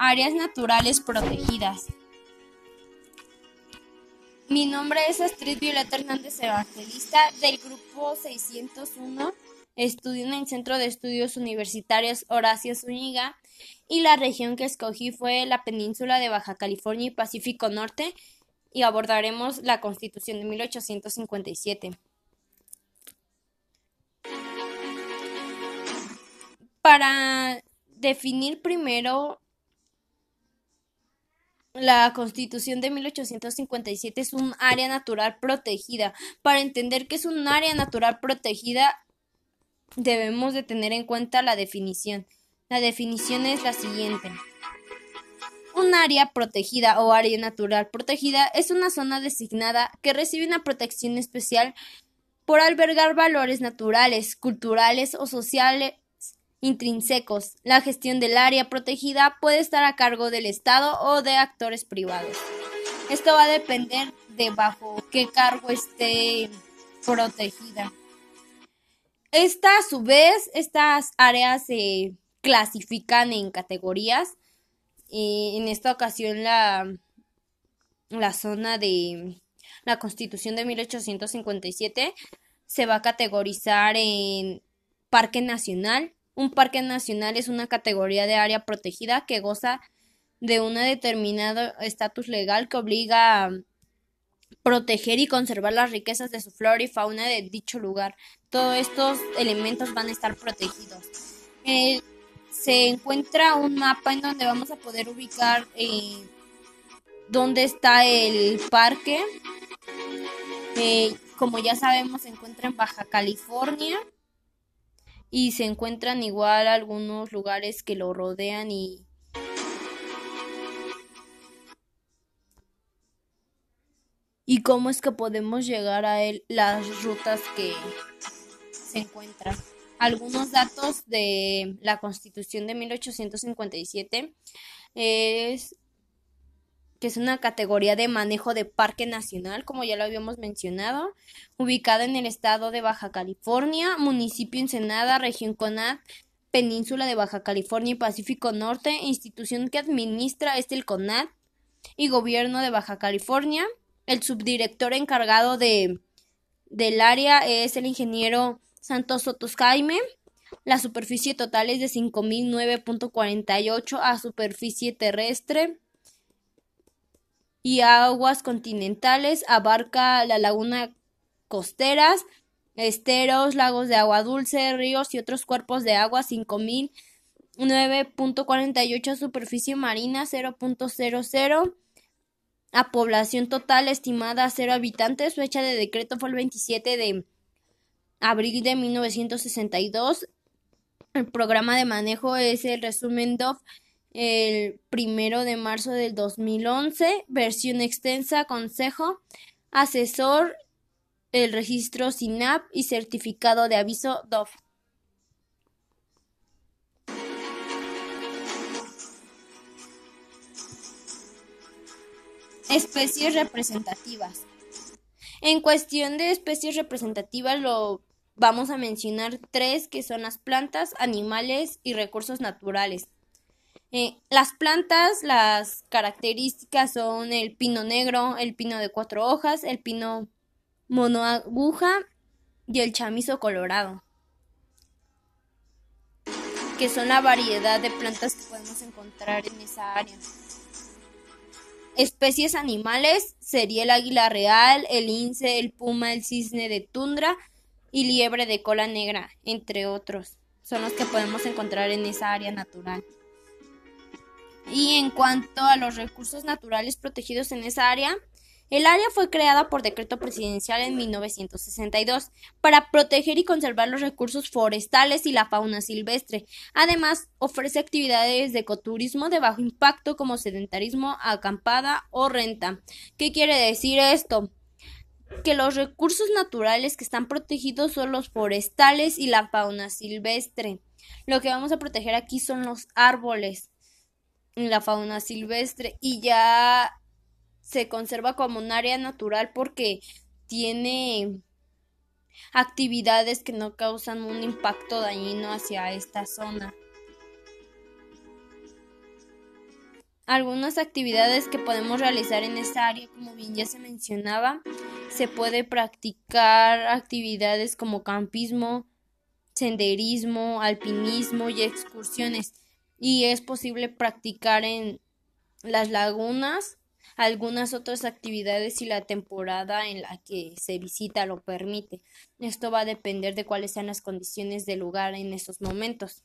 Áreas naturales protegidas. Mi nombre es Astrid Violeta Hernández Evangelista del grupo 601. Estudio en el Centro de Estudios Universitarios Horacio Zúñiga y la región que escogí fue la península de Baja California y Pacífico Norte y abordaremos la Constitución de 1857. Para definir primero la Constitución de 1857 es un área natural protegida. Para entender que es un área natural protegida, debemos de tener en cuenta la definición. La definición es la siguiente. Un área protegida o área natural protegida es una zona designada que recibe una protección especial por albergar valores naturales, culturales o sociales intrínsecos. La gestión del área protegida puede estar a cargo del Estado o de actores privados. Esto va a depender de bajo qué cargo esté protegida. Esta, a su vez, estas áreas se clasifican en categorías. y en esta ocasión, la, la zona de la Constitución de 1857 se va a categorizar en Parque Nacional, un parque nacional es una categoría de área protegida que goza de un determinado estatus legal que obliga a proteger y conservar las riquezas de su flora y fauna de dicho lugar. Todos estos elementos van a estar protegidos. Eh, se encuentra un mapa en donde vamos a poder ubicar eh, dónde está el parque. Eh, como ya sabemos, se encuentra en Baja California y se encuentran igual algunos lugares que lo rodean y y cómo es que podemos llegar a él las rutas que se encuentran. Algunos datos de la Constitución de 1857 es que es una categoría de manejo de parque nacional, como ya lo habíamos mencionado, ubicada en el estado de Baja California, municipio Ensenada, región CONAD, península de Baja California y Pacífico Norte, institución que administra este el CONAD y gobierno de Baja California. El subdirector encargado de, del área es el ingeniero Santos Sotos Jaime. La superficie total es de 5.009.48 a superficie terrestre y aguas continentales, abarca la laguna costeras, esteros, lagos de agua dulce, ríos y otros cuerpos de agua 5009.48 superficie marina 0.00 a población total estimada a cero habitantes. Fecha de decreto fue el 27 de abril de 1962. El programa de manejo es el resumen DOF el primero de marzo del 2011, versión extensa, consejo, asesor, el registro SINAP y certificado de aviso DOF. Especies representativas. En cuestión de especies representativas lo vamos a mencionar tres que son las plantas, animales y recursos naturales. Eh, las plantas, las características son el pino negro, el pino de cuatro hojas, el pino monoaguja y el chamizo colorado, que son la variedad de plantas que podemos encontrar en esa área. Especies animales sería el águila real, el lince, el puma, el cisne de tundra y liebre de cola negra, entre otros. Son los que podemos encontrar en esa área natural. Y en cuanto a los recursos naturales protegidos en esa área, el área fue creada por decreto presidencial en 1962 para proteger y conservar los recursos forestales y la fauna silvestre. Además, ofrece actividades de ecoturismo de bajo impacto como sedentarismo, acampada o renta. ¿Qué quiere decir esto? Que los recursos naturales que están protegidos son los forestales y la fauna silvestre. Lo que vamos a proteger aquí son los árboles la fauna silvestre y ya se conserva como un área natural porque tiene actividades que no causan un impacto dañino hacia esta zona. Algunas actividades que podemos realizar en esta área, como bien ya se mencionaba, se puede practicar actividades como campismo, senderismo, alpinismo y excursiones. Y es posible practicar en las lagunas algunas otras actividades si la temporada en la que se visita lo permite. Esto va a depender de cuáles sean las condiciones del lugar en esos momentos.